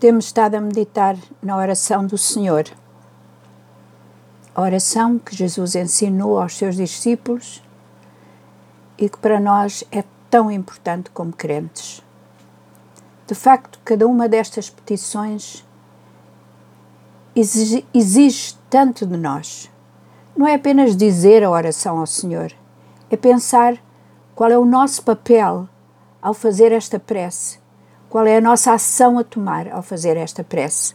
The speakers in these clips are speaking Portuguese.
Temos estado a meditar na oração do Senhor. A oração que Jesus ensinou aos seus discípulos e que para nós é tão importante como crentes. De facto, cada uma destas petições exige, exige tanto de nós. Não é apenas dizer a oração ao Senhor, é pensar qual é o nosso papel ao fazer esta prece qual é a nossa ação a tomar ao fazer esta prece.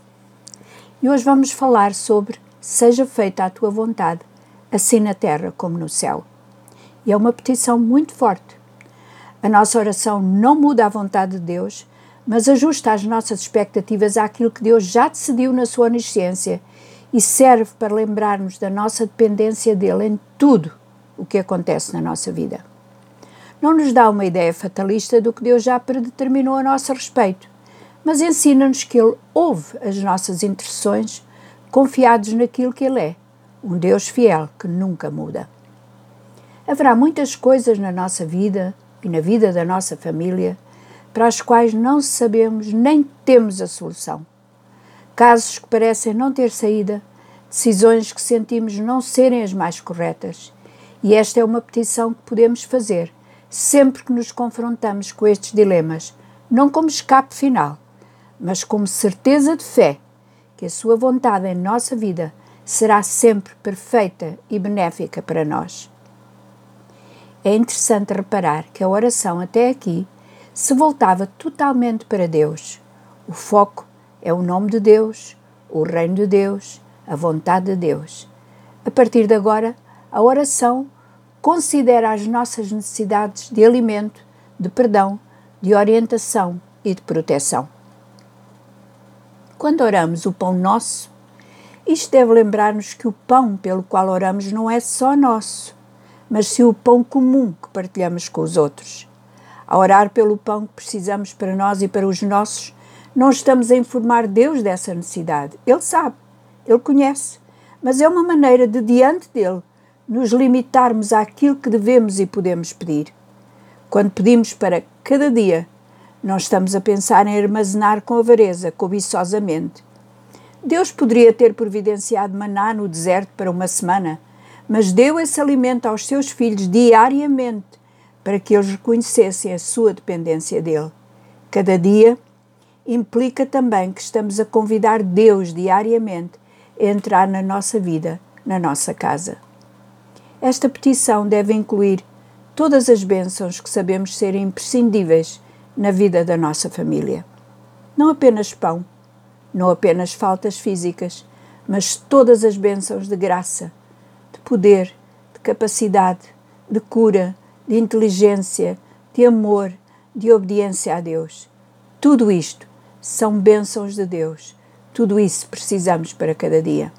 E hoje vamos falar sobre Seja feita a tua vontade, assim na terra como no céu. E é uma petição muito forte. A nossa oração não muda a vontade de Deus, mas ajusta as nossas expectativas àquilo que Deus já decidiu na sua onisciência e serve para lembrarmos da nossa dependência dele em tudo o que acontece na nossa vida não nos dá uma ideia fatalista do que Deus já predeterminou a nosso respeito, mas ensina-nos que Ele ouve as nossas intercessões, confiados naquilo que Ele é, um Deus fiel que nunca muda. Haverá muitas coisas na nossa vida e na vida da nossa família para as quais não sabemos nem temos a solução. Casos que parecem não ter saída, decisões que sentimos não serem as mais corretas. E esta é uma petição que podemos fazer sempre que nos confrontamos com estes dilemas, não como escape final, mas como certeza de fé que a Sua vontade em nossa vida será sempre perfeita e benéfica para nós. É interessante reparar que a oração até aqui se voltava totalmente para Deus. O foco é o nome de Deus, o reino de Deus, a vontade de Deus. A partir de agora, a oração considera as nossas necessidades de alimento, de perdão, de orientação e de proteção. Quando oramos o pão nosso, isto deve lembrar-nos que o pão pelo qual oramos não é só nosso, mas sim o pão comum que partilhamos com os outros. A orar pelo pão que precisamos para nós e para os nossos, não estamos a informar Deus dessa necessidade. Ele sabe, ele conhece, mas é uma maneira de, diante dele, nos limitarmos àquilo que devemos e podemos pedir. Quando pedimos para cada dia, não estamos a pensar em armazenar com avareza, cobiçosamente. Deus poderia ter providenciado maná no deserto para uma semana, mas deu esse alimento aos seus filhos diariamente para que eles reconhecessem a sua dependência dele. Cada dia implica também que estamos a convidar Deus diariamente a entrar na nossa vida, na nossa casa. Esta petição deve incluir todas as bênçãos que sabemos serem imprescindíveis na vida da nossa família. Não apenas pão, não apenas faltas físicas, mas todas as bênçãos de graça, de poder, de capacidade, de cura, de inteligência, de amor, de obediência a Deus. Tudo isto são bênçãos de Deus. Tudo isso precisamos para cada dia.